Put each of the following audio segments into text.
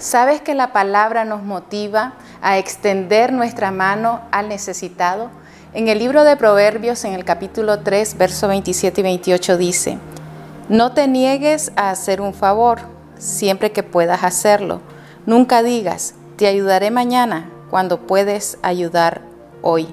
¿Sabes que la palabra nos motiva a extender nuestra mano al necesitado? En el libro de Proverbios, en el capítulo 3, verso 27 y 28 dice, No te niegues a hacer un favor siempre que puedas hacerlo. Nunca digas, te ayudaré mañana cuando puedes ayudar hoy.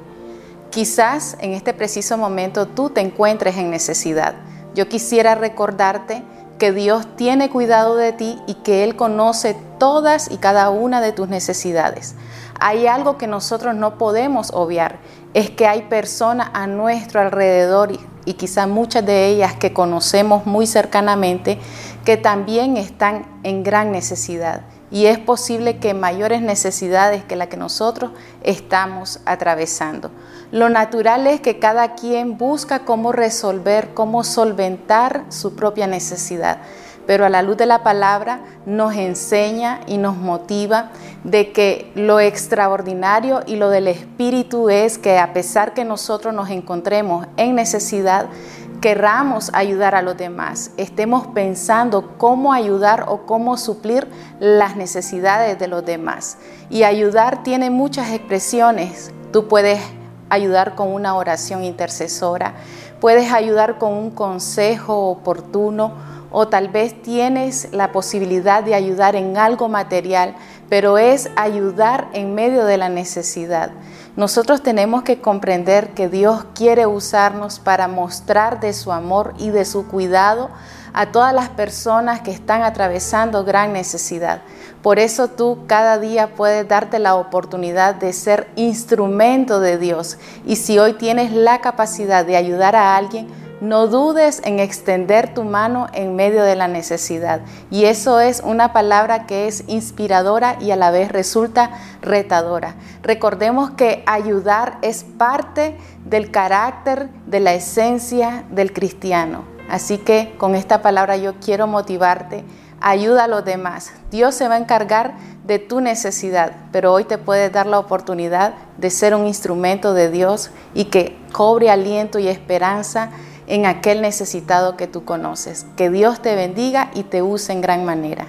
Quizás en este preciso momento tú te encuentres en necesidad. Yo quisiera recordarte que Dios tiene cuidado de ti y que Él conoce todas y cada una de tus necesidades. Hay algo que nosotros no podemos obviar, es que hay personas a nuestro alrededor y, quizá muchas de ellas que conocemos muy cercanamente que también están en gran necesidad y es posible que mayores necesidades que la que nosotros estamos atravesando. Lo natural es que cada quien busca cómo resolver, cómo solventar su propia necesidad, pero a la luz de la palabra nos enseña y nos motiva de que lo extraordinario y lo del Espíritu es que a pesar que nosotros nos encontremos en necesidad, querramos ayudar a los demás, estemos pensando cómo ayudar o cómo suplir las necesidades de los demás. Y ayudar tiene muchas expresiones. Tú puedes ayudar con una oración intercesora, puedes ayudar con un consejo oportuno o tal vez tienes la posibilidad de ayudar en algo material, pero es ayudar en medio de la necesidad. Nosotros tenemos que comprender que Dios quiere usarnos para mostrar de su amor y de su cuidado a todas las personas que están atravesando gran necesidad. Por eso tú cada día puedes darte la oportunidad de ser instrumento de Dios. Y si hoy tienes la capacidad de ayudar a alguien, no dudes en extender tu mano en medio de la necesidad. Y eso es una palabra que es inspiradora y a la vez resulta retadora. Recordemos que ayudar es parte del carácter, de la esencia del cristiano. Así que con esta palabra yo quiero motivarte. Ayuda a los demás. Dios se va a encargar de tu necesidad, pero hoy te puede dar la oportunidad de ser un instrumento de Dios y que cobre aliento y esperanza en aquel necesitado que tú conoces. Que Dios te bendiga y te use en gran manera.